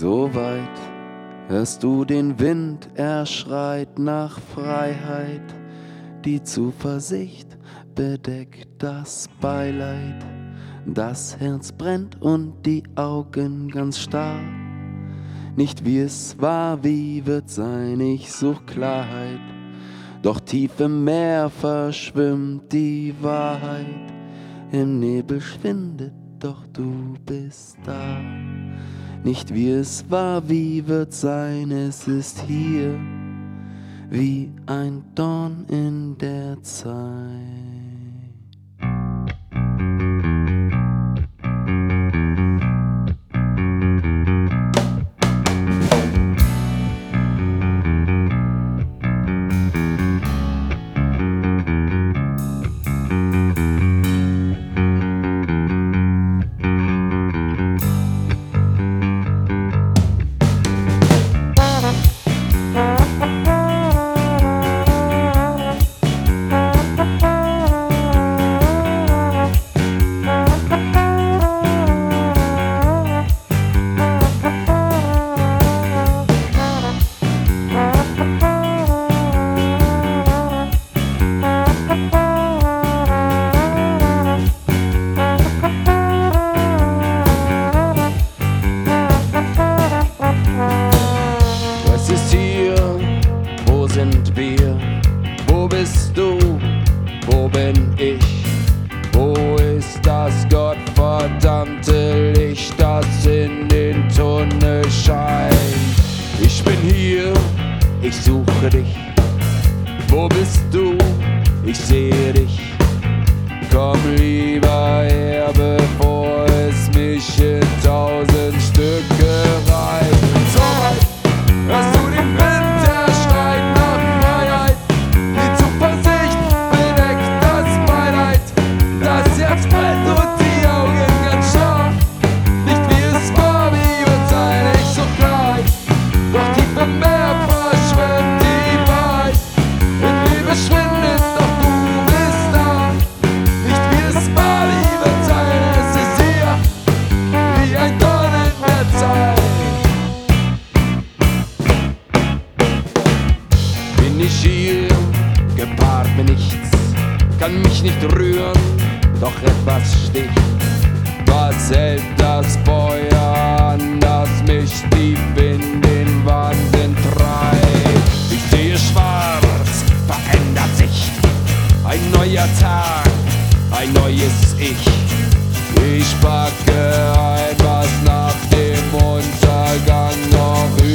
So weit hörst du den Wind, er schreit nach Freiheit. Die Zuversicht bedeckt das Beileid. Das Herz brennt und die Augen ganz starr. Nicht wie es war, wie wird sein, ich such Klarheit. Doch tief im Meer verschwimmt die Wahrheit. Im Nebel schwindet, doch du bist da. Nicht wie es war, wie wird sein, es ist hier, wie ein Dorn in der Zeit. everybody. kann mich nicht rühren, doch etwas sticht. Was hält das Feuer an, das mich tief in den Wahnsinn treibt? Ich sehe schwarz, verändert sich. Ein neuer Tag, ein neues Ich. Ich packe etwas nach dem Untergang noch über.